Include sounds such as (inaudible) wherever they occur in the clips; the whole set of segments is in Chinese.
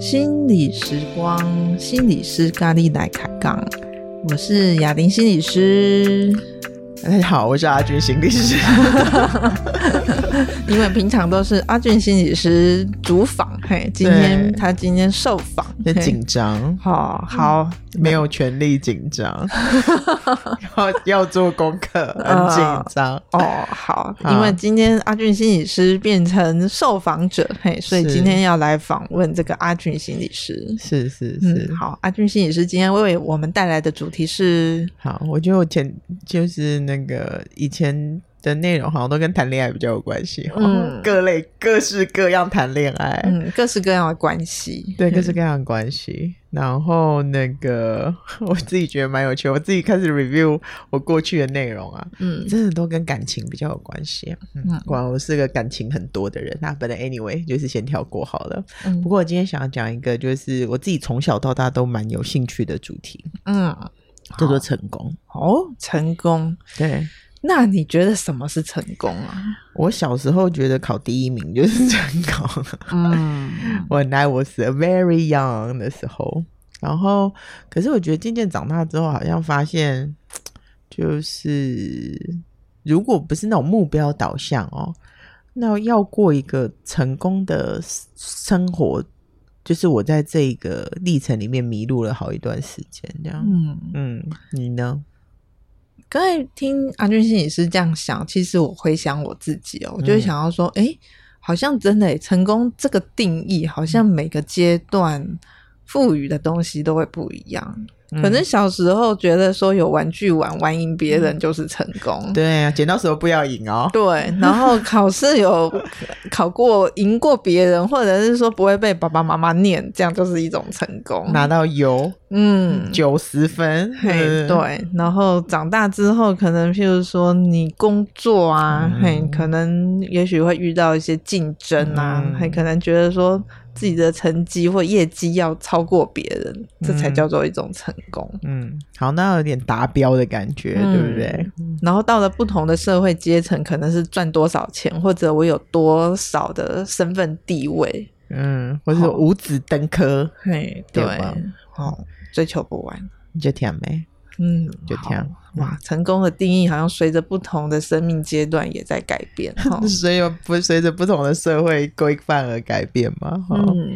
心理时光，心理师咖喱来开杠，我是雅玲心理师。大家好，我是阿军心理师。(laughs) (laughs) 因为平常都是阿俊心理师主访，嘿，今天他今天受访，很紧张。好好。没有权利紧张，(laughs) 要要做功课，很紧张、呃。哦，好，因为今天阿俊心理师变成受访者，嘿，所以今天要来访问这个阿俊心理师。是是是、嗯，好，阿俊心理师今天为我们带来的主题是，好，我觉得我前就是那个以前。的内容好像都跟谈恋爱比较有关系，嗯，(laughs) 各类各式各样谈恋爱，嗯，各式各样的关系，对，各式各样的关系。嗯、然后那个 (laughs) 我自己觉得蛮有趣，我自己开始 review 我过去的内容啊，嗯，真的都跟感情比较有关系。嗯，果然我是个感情很多的人。那本来 anyway 就是先跳过好了。嗯，不过我今天想要讲一个，就是我自己从小到大都蛮有兴趣的主题，嗯，叫做成功。哦，成功，对。那你觉得什么是成功啊？我小时候觉得考第一名就是成功。嗯，When I was very young 的时候，然后可是我觉得渐渐长大之后，好像发现，就是如果不是那种目标导向哦，那要过一个成功的生活，就是我在这个历程里面迷路了好一段时间，这样。嗯嗯，你呢？刚才听阿俊心理师这样想，其实我回想我自己哦，我就想要说，哎、嗯，好像真的成功这个定义，好像每个阶段赋予的东西都会不一样。可能小时候觉得说有玩具玩，玩赢别人就是成功。嗯、对啊，剪刀石头布要赢哦。对，然后考试有 (laughs) 考过赢过别人，或者是说不会被爸爸妈妈念，这样就是一种成功。拿到优，嗯，九十分。嘿，对。然后长大之后，可能譬如说你工作啊，嘿、嗯，可能也许会遇到一些竞争啊，还、嗯、可能觉得说。自己的成绩或业绩要超过别人，这才叫做一种成功。嗯，好，那有点达标的感觉，嗯、对不对？然后到了不同的社会阶层，可能是赚多少钱，或者我有多少的身份地位，嗯，或者五子登科，嘿，对，好，追求不完，你就甜呗？嗯，就这样哇！成功的定义好像随着不同的生命阶段也在改变，(laughs) 所以不随着不同的社会规范而改变嘛。嗯，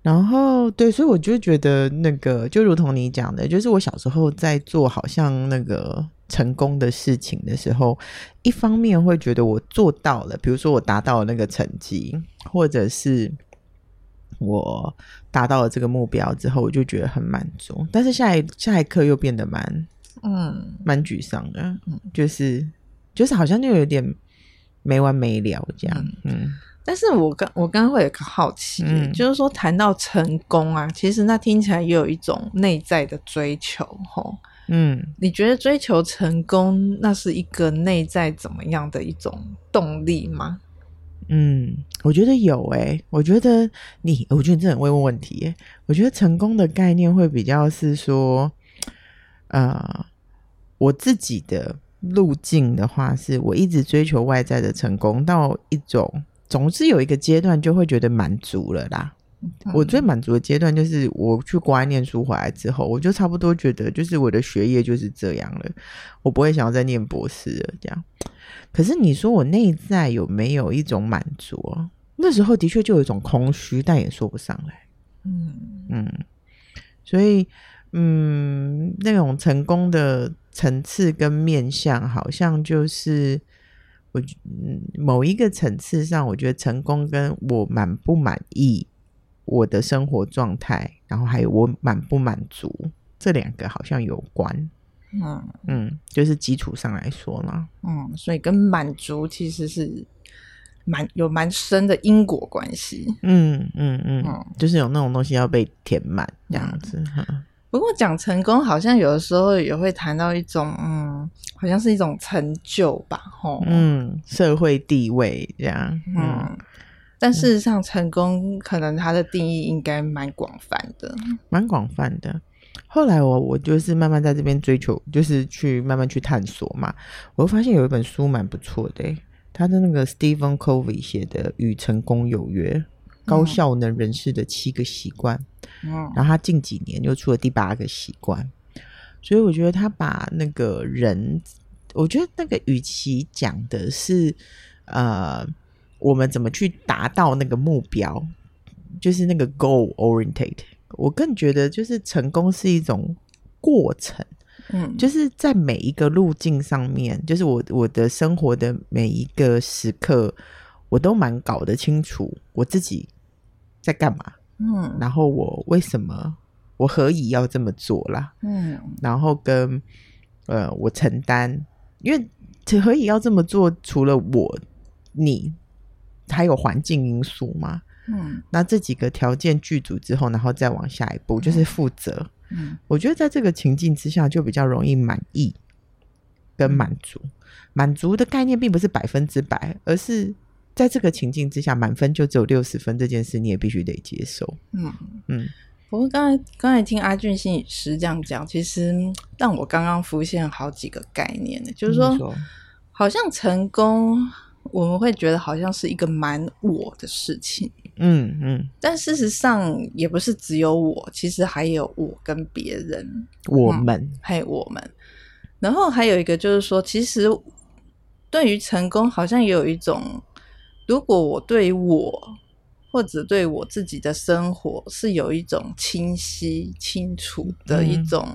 然后对，所以我就觉得那个就如同你讲的，就是我小时候在做好像那个成功的事情的时候，一方面会觉得我做到了，比如说我达到了那个成绩，或者是。我达到了这个目标之后，我就觉得很满足。但是下一下一刻又变得蛮嗯蛮沮丧的，嗯，就是就是好像就有点没完没了这样。嗯，嗯，但是我刚我刚刚会有个好奇，嗯，就是说谈到成功啊，其实那听起来也有一种内在的追求，吼。嗯，你觉得追求成功，那是一个内在怎么样的一种动力吗？嗯，我觉得有诶、我觉得你，我觉得你真的很会问问题诶。我觉得成功的概念会比较是说，呃，我自己的路径的话，是我一直追求外在的成功，到一种总是有一个阶段就会觉得满足了啦。嗯、我最满足的阶段就是我去国外念书回来之后，我就差不多觉得就是我的学业就是这样了，我不会想要再念博士了这样。可是你说我内在有没有一种满足？那时候的确就有一种空虚，但也说不上来。嗯嗯，所以嗯，那种成功的层次跟面向，好像就是我某一个层次上，我觉得成功跟我满不满意我的生活状态，然后还有我满不满足，这两个好像有关。嗯嗯，就是基础上来说嘛，嗯，所以跟满足其实是蛮有蛮深的因果关系。嗯嗯嗯，嗯，就是有那种东西要被填满这样子。嗯、不过讲成功，好像有的时候也会谈到一种，嗯，好像是一种成就吧，吼，嗯，社会地位这样，嗯。嗯但事实上，成功可能它的定义应该蛮广泛的，蛮广泛的。后来我我就是慢慢在这边追求，就是去慢慢去探索嘛。我会发现有一本书蛮不错的，他的那个 Stephen Covey 写的《与成功有约：高效能人士的七个习惯》。嗯，然后他近几年又出了第八个习惯，所以我觉得他把那个人，我觉得那个与其讲的是呃，我们怎么去达到那个目标。就是那个 goal oriented，我更觉得就是成功是一种过程，嗯，就是在每一个路径上面，就是我我的生活的每一个时刻，我都蛮搞得清楚我自己在干嘛，嗯，然后我为什么我何以要这么做啦，嗯，然后跟呃我承担，因为何以要这么做，除了我你还有环境因素嘛。嗯，那这几个条件具足之后，然后再往下一步，就是负责。嗯，我觉得在这个情境之下，就比较容易满意跟满足。满足的概念并不是百分之百，而是在这个情境之下，满分就只有六十分，这件事你也必须得接受。嗯嗯。不过刚才刚才听阿俊心理师这样讲，其实让我刚刚浮现好几个概念呢，就是说，说好像成功，我们会觉得好像是一个蛮我的事情。嗯嗯，但事实上也不是只有我，其实还有我跟别人，我们、嗯、还有我们，然后还有一个就是说，其实对于成功，好像也有一种，如果我对我或者对我自己的生活是有一种清晰清楚的一种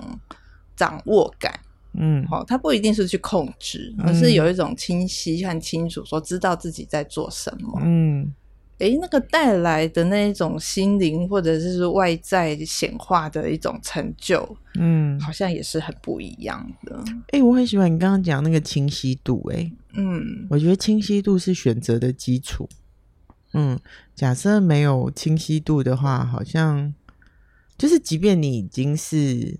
掌握感，嗯，好，它不一定是去控制，而是有一种清晰和清楚，说知道自己在做什么，嗯。诶，那个带来的那一种心灵，或者是外在显化的一种成就，嗯，好像也是很不一样的。诶，我很喜欢你刚刚讲那个清晰度，诶，嗯，我觉得清晰度是选择的基础。嗯，假设没有清晰度的话，好像就是，即便你已经是，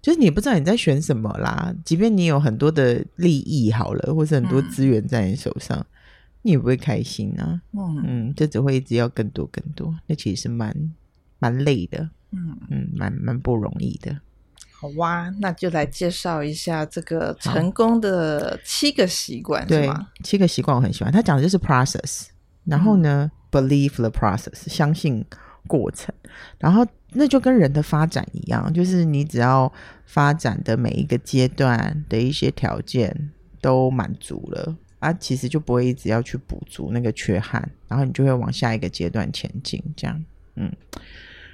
就是你不知道你在选什么啦，即便你有很多的利益好了，或是很多资源在你手上。嗯你也不会开心啊，嗯嗯，就只会一直要更多更多，那其实是蛮蛮累的，嗯嗯，蛮蛮不容易的。好哇，那就来介绍一下这个成功的七个习惯，对吗？七个习惯我很喜欢，他讲的就是 process，然后呢、嗯、believe the process，相信过程，然后那就跟人的发展一样，就是你只要发展的每一个阶段的一些条件都满足了。啊，其实就不会一直要去补足那个缺憾，然后你就会往下一个阶段前进。这样，嗯，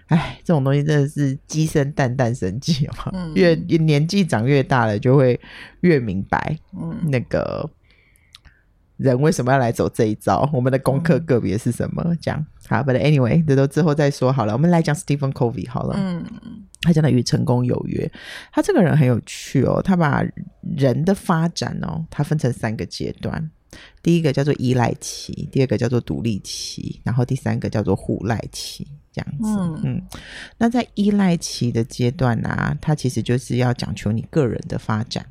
哎，这种东西真的是鸡生蛋，蛋生鸡嘛。嗯，越年纪长越大了，就会越明白，嗯，那个人为什么要来走这一招，我们的功课个别是什么？这样，好，But anyway，这都之后再说好了。我们来讲 Stephen Covey 好了。嗯。他讲的与成功有约，他这个人很有趣哦。他把人的发展哦，他分成三个阶段。第一个叫做依赖期，第二个叫做独立期，然后第三个叫做互赖期。这样子，嗯，嗯，那在依赖期的阶段呢、啊，他其实就是要讲求你个人的发展。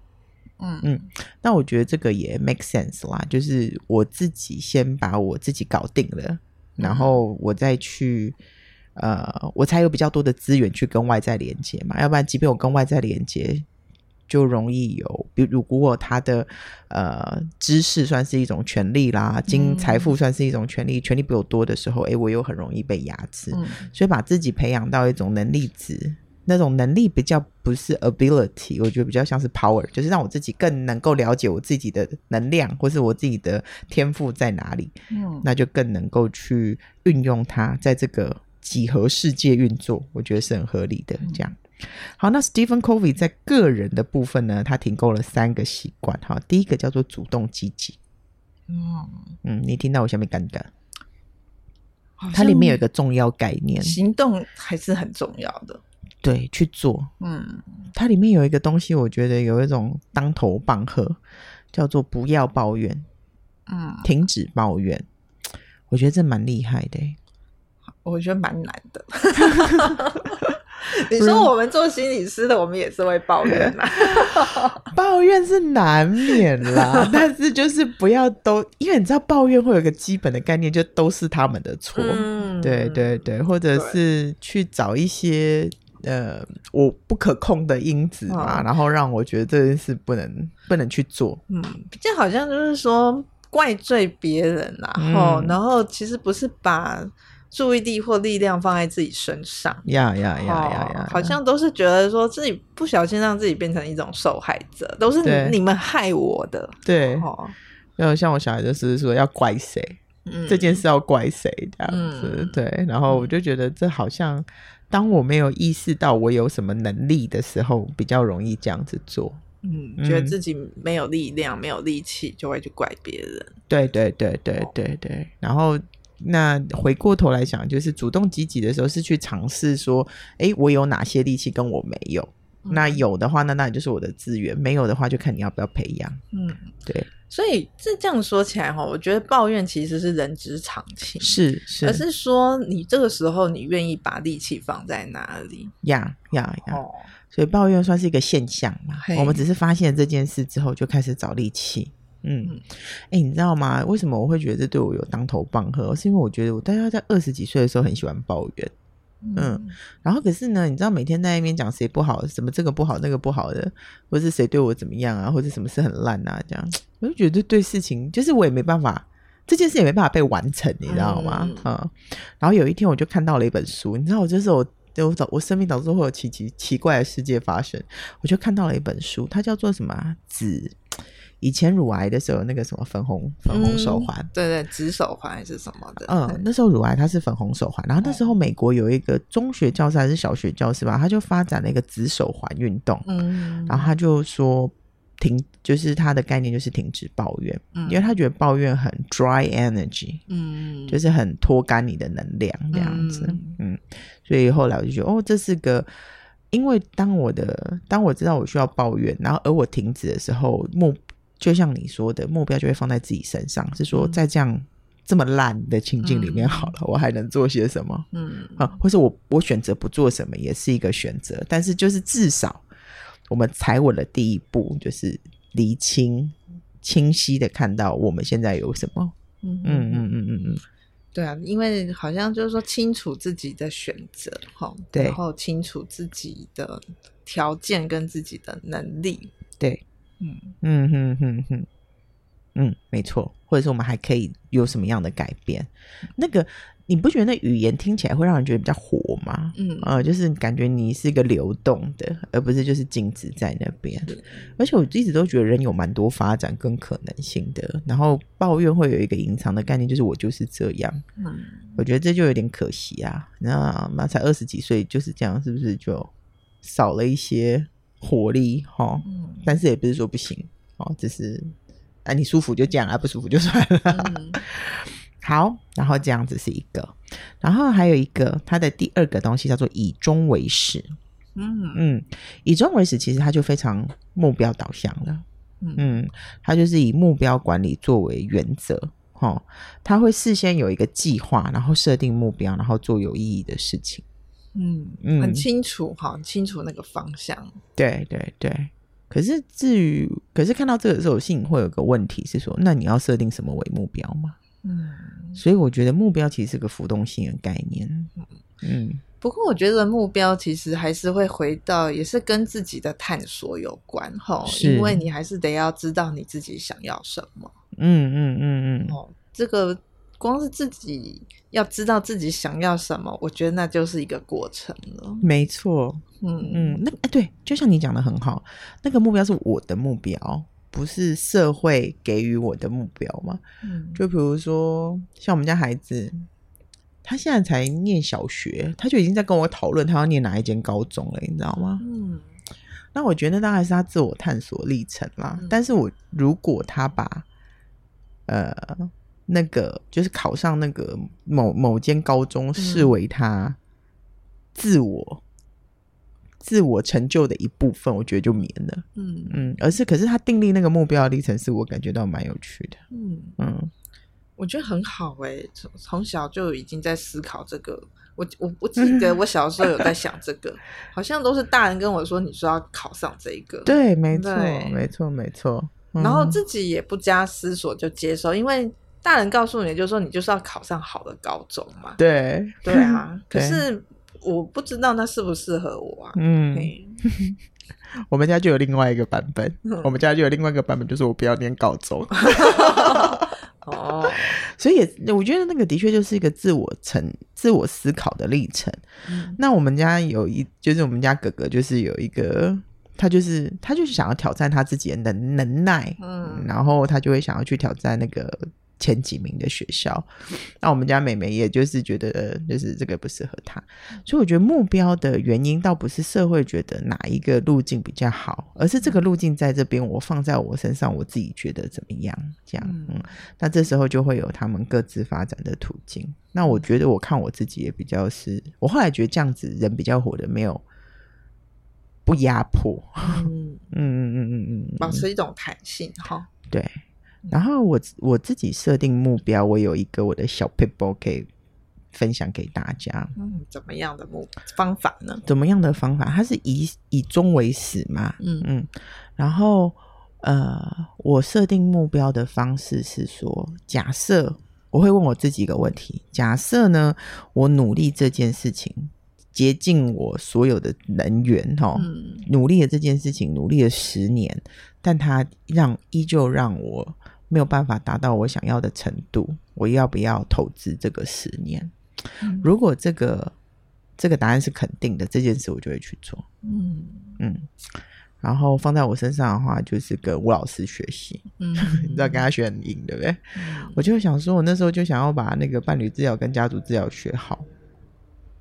嗯嗯，那我觉得这个也 make sense 啦，就是我自己先把我自己搞定了，然后我再去。呃，我才有比较多的资源去跟外在连接嘛，要不然，即便我跟外在连接，就容易有，比如如果他的呃知识算是一种权利啦，金财富算是一种权利，权利比我多的时候，诶，我又很容易被压制。嗯，所以把自己培养到一种能力值，那种能力比较不是 ability，我觉得比较像是 power，就是让我自己更能够了解我自己的能量，或是我自己的天赋在哪里，嗯，那就更能够去运用它，在这个。几何世界运作，我觉得是很合理的。这样，好，那 Stephen Covey 在个人的部分呢，他提供了三个习惯。哈，第一个叫做主动积极。嗯嗯，你听到我下面尴尬？它里面有一个重要概念，行动还是很重要的。对，去做。嗯，它里面有一个东西，我觉得有一种当头棒喝，叫做不要抱怨。嗯，停止抱怨。我觉得这蛮厉害的。我觉得蛮难的。(laughs) 你说我们做心理师的，我们也是会抱怨啊？(laughs) 抱怨是难免啦，但是就是不要都，因为你知道抱怨会有一个基本的概念，就都是他们的错。嗯，对对对，或者是去找一些呃我不可控的因子嘛，哦、然后让我觉得这件事不能不能去做。嗯，这好像就是说怪罪别人，然后、嗯、然后其实不是把注意力或力量放在自己身上。呀呀呀呀呀！好像都是觉得说自己不小心让自己变成一种受害者，都是你，们害我的。对，哦，然后像我小孩就是说要怪谁。这件事要怪谁这样子？嗯、对，然后我就觉得这好像，当我没有意识到我有什么能力的时候，比较容易这样子做。嗯，觉得自己没有力量、没有力气，就会去怪别人。对对对对对对。然后，那回过头来想，就是主动积极的时候，是去尝试说，哎，我有哪些力气跟我没有？那有的话，那那就是我的资源；没有的话，就看你要不要培养。嗯，对。所以这这样说起来哈，我觉得抱怨其实是人之常情，是是，而是说你这个时候你愿意把力气放在哪里？呀呀呀！所以抱怨算是一个现象嘛。我们只是发现这件事之后，就开始找力气。嗯，哎、欸，你知道吗？为什么我会觉得这对我有当头棒喝？是因为我觉得我大概在二十几岁的时候很喜欢抱怨。嗯，然后可是呢，你知道每天在那边讲谁不好，什么这个不好那个不好的，或是谁对我怎么样啊，或者什么事很烂啊，这样，我就觉得对事情就是我也没办法，这件事也没办法被完成，你知道吗？嗯，嗯，然后有一天我就看到了一本书，你知道，我就是我，我生命当中会有奇奇奇怪的世界发生，我就看到了一本书，它叫做什么？紫。以前乳癌的时候，那个什么粉红粉红手环，嗯，对对，紫手环还是什么的。嗯，(laughs) 那时候乳癌它是粉红手环，然后那时候美国有一个中学教师还是小学教师吧，他就发展了一个紫手环运动。嗯，然后他就说停，就是他的概念就是停止抱怨，嗯，因为他觉得抱怨很 dry energy，嗯，就是很拖干你的能量这样子，嗯，嗯，所以后来我就觉得哦，这是个，因为当我的当我知道我需要抱怨，然后而我停止的时候目。就像你说的，目标就会放在自己身上，是说在这样这么烂的情境里面，好了，嗯，我还能做些什么？嗯，啊，或是我我选择不做什么也是一个选择，但是就是至少我们踩稳了第一步，就是厘清、清晰的看到我们现在有什么。嗯嗯嗯嗯嗯嗯，对啊，因为好像就是说清楚自己的选择，哈，对，然后清楚自己的条件跟自己的能力，对。嗯嗯哼哼哼，嗯，没错，或者是我们还可以有什么样的改变？那个你不觉得那语言听起来会让人觉得比较活吗？嗯，呃，就是感觉你是一个流动的，而不是就是静止在那边。而且我一直都觉得人有蛮多发展跟可能性的，然后抱怨会有一个隐藏的概念，就是我就是这样。嗯，我觉得这就有点可惜啊。那才二十几岁就是这样，是不是就少了一些？活力哈，但是也不是说不行哦，只是啊，你舒服就这样啊，不舒服就算了。嗯、(laughs) 好，然后这样子是一个，然后还有一个，它的第二个东西叫做以终为始。嗯嗯，以终为始，其实它就非常目标导向了。嗯，它就是以目标管理作为原则，哈，他会事先有一个计划，然后设定目标，然后做有意义的事情。嗯嗯，很清楚哈，很清楚那个方向。对对对。可是至于，可是看到这个时候，心里会有个问题是说，那你要设定什么为目标吗？嗯。所以我觉得目标其实是个浮动性的概念。嗯。不过我觉得目标其实还是会回到，也是跟自己的探索有关哈，因为你还是得要知道你自己想要什么。嗯嗯嗯嗯。哦，这个。光是自己要知道自己想要什么，我觉得那就是一个过程了。没错，嗯嗯，那哎对，就像你讲的很好，那个目标是我的目标，不是社会给予我的目标嘛。嗯，就比如说像我们家孩子，他现在才念小学，他就已经在跟我讨论他要念哪一间高中了，你知道吗？嗯，那我觉得那还是他自我探索历程啦。嗯，但是我如果他把呃。那个就是考上那个某某间高中，视为他自我、嗯、自我成就的一部分，我觉得就免了。嗯嗯，而是可是他订立那个目标的历程，是我感觉到蛮有趣的。嗯嗯，我觉得很好诶、欸，从从小就已经在思考这个。我我我记得 (laughs) 我小时候有在想这个，好像都是大人跟我说，你说要考上这一个。对，没错，没错，没错。然后自己也不加思索就接受，因为。大人告诉你，就是说你就是要考上好的高中嘛。对，对啊。(laughs) 可是我不知道那适不适合我啊。嗯，(laughs) 我们家就有另外一个版本，嗯、我们家就有另外一个版本，就是我不要念高中。(laughs) 哦，所以也我觉得那个的确就是一个自我成、自我思考的历程。嗯、那我们家有一，就是我们家哥哥，就是有一个，他就是他就是想要挑战他自己的能能耐，嗯，然后他就会想要去挑战那个。前几名的学校，那我们家妹妹也就是觉得，就是这个不适合她，所以我觉得目标的原因倒不是社会觉得哪一个路径比较好，而是这个路径在这边，我放在我身上，我自己觉得怎么样？这样，嗯，那这时候就会有他们各自发展的途径。那我觉得，我看我自己也比较是，我后来觉得这样子人比较活的没有不压迫，嗯。嗯嗯嗯嗯嗯，保持一种弹性哈，对。然后我我自己设定目标，我有一个我的小撇步可以分享给大家。嗯，怎么样的目方法呢？怎么样的方法？它是以以终为始嘛。嗯嗯。然后呃，我设定目标的方式是说，假设我会问我自己一个问题：假设呢，我努力这件事情，竭尽我所有的能源，哈、努力了这件事情，努力了十年，但它让依旧让我。没有办法达到我想要的程度，我要不要投资这个十年？嗯、(laughs) 如果这个这个答案是肯定的，这件事我就会去做。嗯嗯，然后放在我身上的话，就是跟吴老师学习。嗯，(laughs) 你知道跟他学很硬，对不对？嗯、我就想说，我那时候就想要把那个伴侣治疗跟家族治疗学好，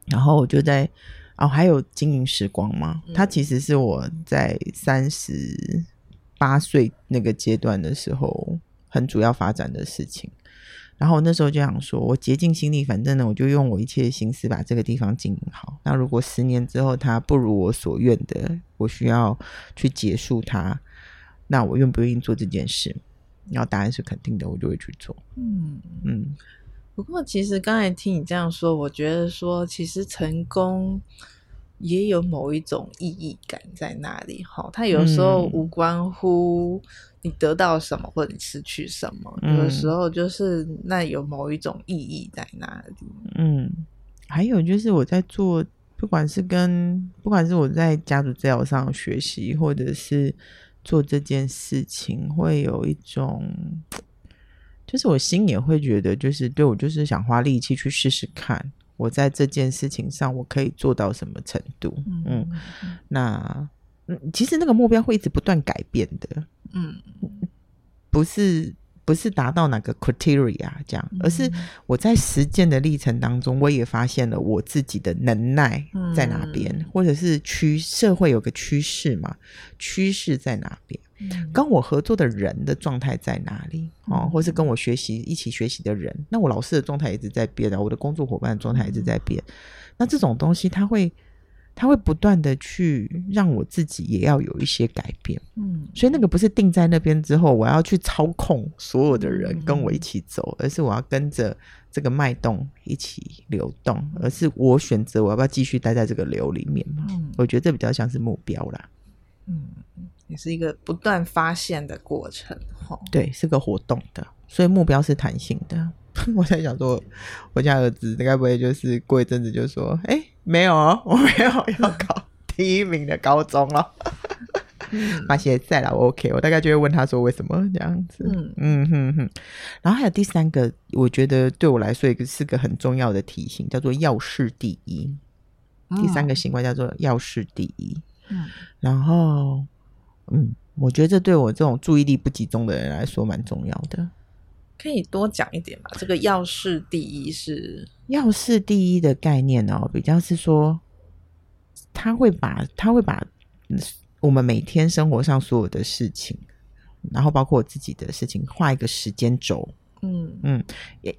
然后我就在哦，还有经营时光嘛，它、嗯、其实是我在三十八岁那个阶段的时候。很主要发展的事情，然后我那时候就想说，我竭尽心力，反正呢，我就用我一切的心思把这个地方经营好。那如果十年之后它不如我所愿的，我需要去结束它，那我愿不愿意做这件事？然后答案是肯定的，我就会去做。嗯嗯。不过其实刚才听你这样说，我觉得说其实成功也有某一种意义感在那里。哈，它有时候无关乎。你得到什么，或者你失去什么？有的时候就是那有某一种意义在那里。嗯，还有就是我在做，不管是跟不管是我在家族治疗上学习，或者是做这件事情，会有一种，就是我心也会觉得，就是对我就是想花力气去试试看，我在这件事情上我可以做到什么程度。嗯，嗯，那嗯，其实那个目标会一直不断改变的。嗯，不是不是达到哪个 criteria 这样，而是我在实践的历程当中，我也发现了我自己的能耐在哪边，嗯、或者是趋社会有个趋势嘛，趋势在哪边？嗯、跟我合作的人的状态在哪里？哦，或是跟我学习一起学习的人，那我老师的状态一直在变啊，我的工作伙伴的状态一直在变，那这种东西它会。他会不断的去让我自己也要有一些改变，嗯，所以那个不是定在那边之后，我要去操控所有的人跟我一起走，嗯、而是我要跟着这个脉动一起流动，嗯、而是我选择我要不要继续待在这个流里面嘛？嗯，我觉得这比较像是目标啦，嗯，也是一个不断发现的过程，哈，对，是个活动的，所以目标是弹性的。(laughs) 我在想说，我家儿子该不会就是过一阵子就说，哎、欸。没有哦，我没有要考第一名的高中了。(laughs) 那现在了，我 OK，我大概就会问他说为什么这样子。嗯嗯哼哼。然后还有第三个，我觉得对我来说一个是个很重要的提醒，叫做要事第一。嗯、第三个习惯叫做要事第一。嗯。然后，嗯，我觉得这对我这种注意力不集中的人来说蛮重要的。可以多讲一点吧？这个要事第一是要事第一的概念哦，比较是说，他会把他会把我们每天生活上所有的事情，然后包括我自己的事情，画一个时间轴。嗯嗯，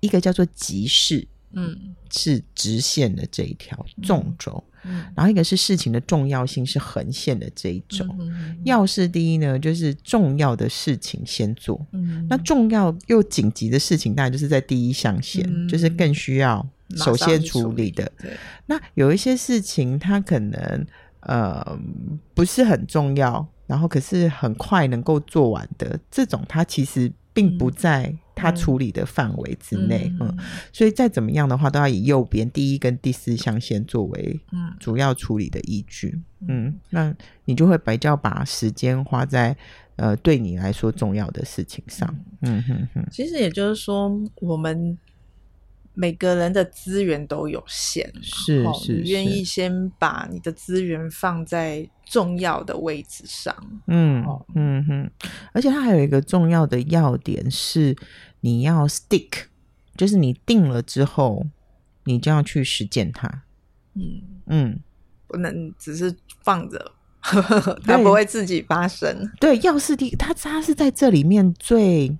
一个叫做急事。嗯，是直线的这一条纵轴，嗯，然后一个是事情的重要性是横线的这一轴。嗯，要事第一呢，就是重要的事情先做。嗯，那重要又紧急的事情，当然就是在第一象限，嗯，就是更需要首先处理的。对，那有一些事情，它可能呃不是很重要，然后可是很快能够做完的这种，它其实并不在。他处理的范围之内，嗯，嗯，所以再怎么样的话，都要以右边第一跟第四象限作为主要处理的依据，嗯，嗯，那你就会比较把时间花在呃对你来说重要的事情上，嗯。哼哼。其实也就是说，我们。每个人的资源都有限，是是，你愿意先把你的资源放在重要的位置上，嗯嗯哼，而且它还有一个重要的要点是，你要 stick，就是你定了之后，你就要去实践它，嗯。嗯，不能只是放着，(laughs) 它不会自己发生。对，要是第它它是在这里面最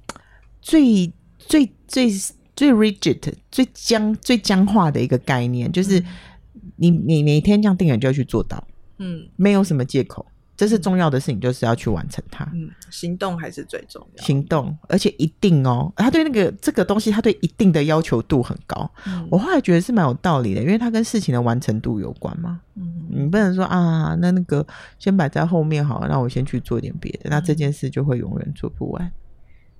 最最最。最 rigid、最僵、最僵化的一个概念，就是你你每天这样定了就要去做到，嗯，没有什么借口，这是重要的事情，就是要去完成它。嗯，行动还是最重要，行动，而且一定哦，他对那个这个东西，他对一定的要求度很高。嗯，我后来觉得是蛮有道理的，因为它跟事情的完成度有关嘛。嗯，你不能说啊，那那个先摆在后面好，那我先去做点别的，那这件事就会永远做不完。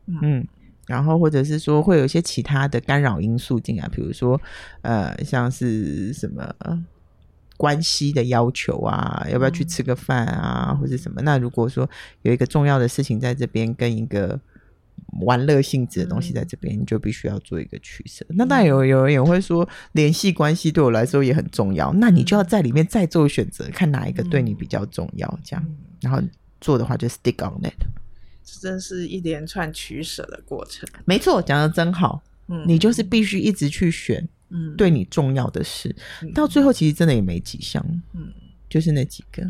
嗯。嗯然后，或者是说，会有一些其他的干扰因素进来，比如说，呃，像是什么关系的要求啊，要不要去吃个饭啊，或者什么？那如果说有一个重要的事情在这边，跟一个玩乐性质的东西在这边，你就必须要做一个取舍。那当然有有人也会说，联系关系对我来说也很重要，那你就要在里面再做选择，看哪一个对你比较重要，这样。然后做的话就 stick on it。真是一连串取舍的过程。没错，讲的真好。嗯，你就是必须一直去选，嗯，对你重要的事，嗯，到最后其实真的也没几项，嗯，就是那几个。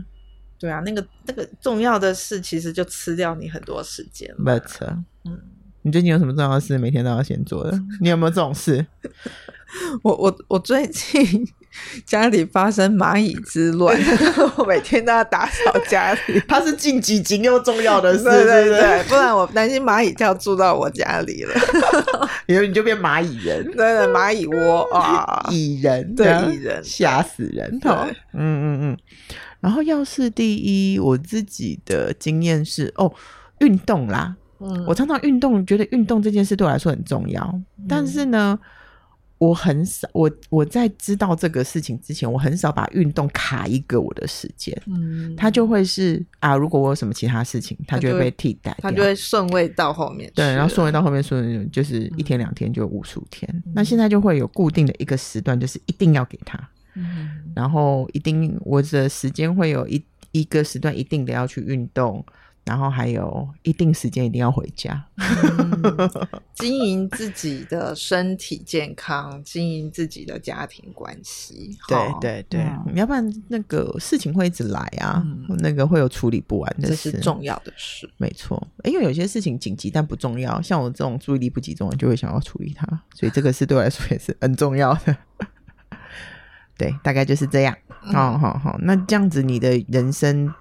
对啊，那个那个重要的事，其实就吃掉你很多时间。没错，嗯，你最近有什么重要的事，每天都要先做的？你有没有这种事？(laughs) 我我我最近。(laughs) 家里发生蚂蚁之乱，(laughs) 我每天都要打扫家里。(laughs) 它是近几集又重要的事，对对对，不然我担心蚂蚁就要住到我家里了，然后你就变蚂蚁人，对对，蚂蚁窝啊，蚁人，对蚁人，吓死人，对，嗯嗯嗯。然后要事第一，我自己的经验是哦，运动啦，嗯，我常常运动，觉得运动这件事对我来说很重要，嗯、但是呢。我很少，我我在知道这个事情之前，我很少把运动卡一个我的时间。嗯，它就会是啊，如果我有什么其他事情，它就会被替代，它就会顺位到后面。对，然后顺位到后面顺就是一天两天就五十五天。嗯，那现在就会有固定的一个时段，就是一定要给他。嗯，然后一定我的时间会有一一个时段一定得要去运动。然后还有一定时间一定要回家，嗯、(laughs) 经营自己的身体健康，经营自己的家庭关系。对对对，嗯、要不然那个事情会一直来啊，嗯、那个会有处理不完的事，这是重要的事。没错，因为有些事情紧急但不重要，像我这种注意力不集中，就会想要处理它，所以这个事对我来说也是很重要的。(laughs) 对，大概就是这样。好好好，那这样子你的人生。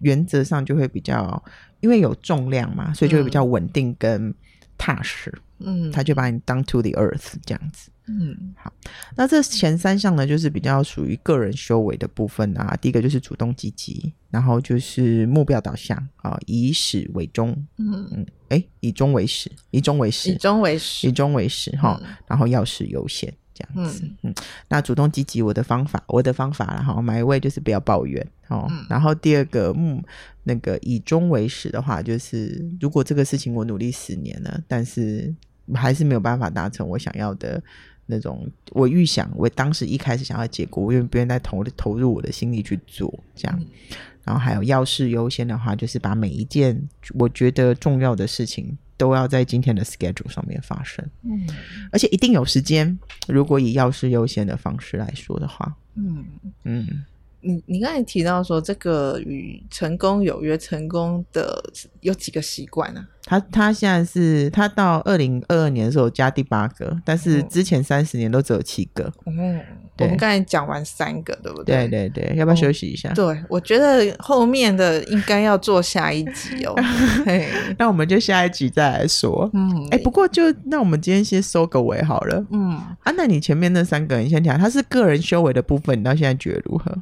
原则上就会比较，因为有重量嘛，所以就会比较稳定跟踏实。嗯，他就把你当 to the earth 这样子。嗯，好，那这前三项呢，就是比较属于个人修为的部分啊。第一个就是主动积极，然后就是目标导向啊，以始为终。嗯嗯，哎，以终为始，以终为始，以终为始，以终为始哈。然后要事优先。这样子，嗯，嗯，那主动积极，我的方法，我的方法啦，哈，买位就是不要抱怨哦。嗯、然后第二个，嗯，那个以终为始的话，就是如果这个事情我努力十年了，但是还是没有办法达成我想要的那种，我预想我当时一开始想要结果，我愿不愿意再投投入我的心力去做这样。嗯、然后还有要事优先的话，就是把每一件我觉得重要的事情。都要在今天的 schedule 上面发生，嗯，而且一定有时间。如果以要事优先的方式来说的话，嗯嗯。你你刚才提到说，这个与成功有约成功的有几个习惯呢？他他现在是他到二零二二年的时候加第八个，但是之前三十年都只有七个。嗯，我们刚才讲完三个，对不对？对对对，要不要休息一下？哦、对，我觉得后面的应该要做下一集哦。(laughs) 嘿 (laughs) 那我们就下一集再来说。嗯，哎，不过就那我们今天先收个尾好了。嗯，啊，那你前面那三个，你先讲，他是个人修为的部分，你到现在觉得如何？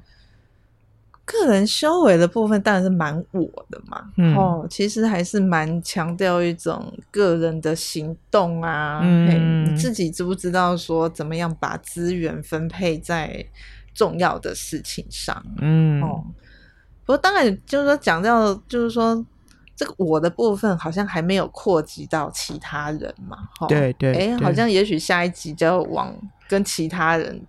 个人修为的部分当然是蛮我的嘛，嗯、哦，其实还是蛮强调一种个人的行动啊，嗯，你自己知不知道说怎么样把资源分配在重要的事情上，嗯，哦，不过当然就是说讲到就是说这个我的部分好像还没有扩及到其他人嘛，哦、对对，哎、欸，好像也许下一集就要往跟其他人。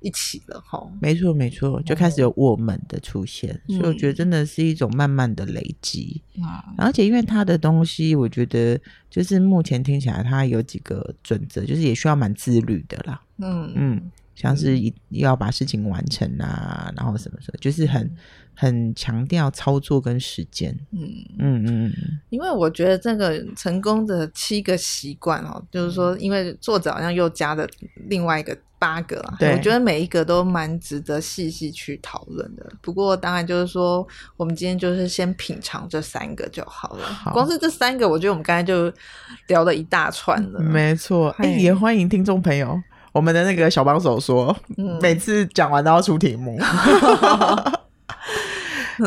一起了哈，没错没错，就开始有我们的出现，嗯、所以我觉得真的是一种慢慢的累积，嗯、而且因为他的东西，我觉得就是目前听起来，他有几个准则，就是也需要蛮自律的啦，嗯。嗯，像是一要把事情完成啊，然后什么什么，就是很很强调操作跟时间，嗯嗯嗯，因为我觉得这个成功的七个习惯哦，就是说，因为作者好像又加了另外一个。八个啊，对我觉得每一个都蛮值得细细去讨论的。不过当然就是说，我们今天就是先品尝这三个就好了。好光是这三个，我觉得我们刚才就聊了一大串了。没错，哎嘿，也欢迎听众朋友，我们的那个小帮手说，嗯、每次讲完都要出题目。(laughs)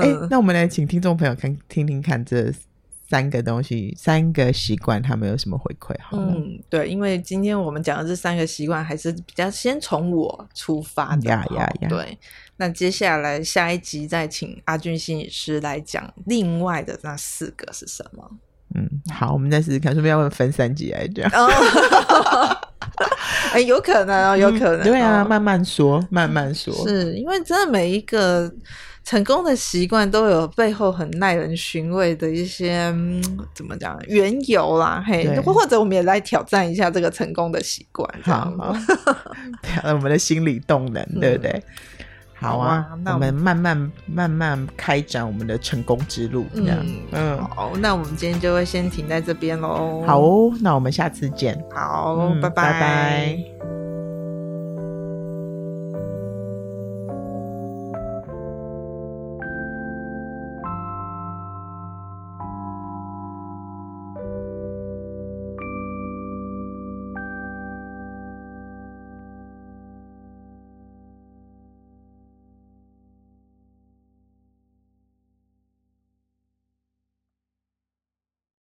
哎，那我们来请听众朋友看听听看这。三个东西，三个习惯，他们有什么回馈？好，嗯，对，因为今天我们讲的这三个习惯，还是比较先从我出发的。呀呀呀！对，那接下来下一集再请阿俊心理师来讲另外的那四个是什么？嗯，好，我们再试试看，是不是要分三集来讲？(laughs) (laughs) 哎、欸，有可能哦，有可能、哦嗯。对啊，慢慢说，慢慢说。是因为真的每一个。成功的习惯都有背后很耐人寻味的一些、嗯、怎么讲缘由啦，嘿，对或者我们也来挑战一下这个成功的习惯，好吗？(laughs) 挑战我们的心理动能，嗯、对不对？好啊，好啊，那我们，慢慢慢慢开展我们的成功之路，这样，嗯，嗯好，那我们今天就会先停在这边喽。好哦，那我们下次见。好，拜拜。拜拜。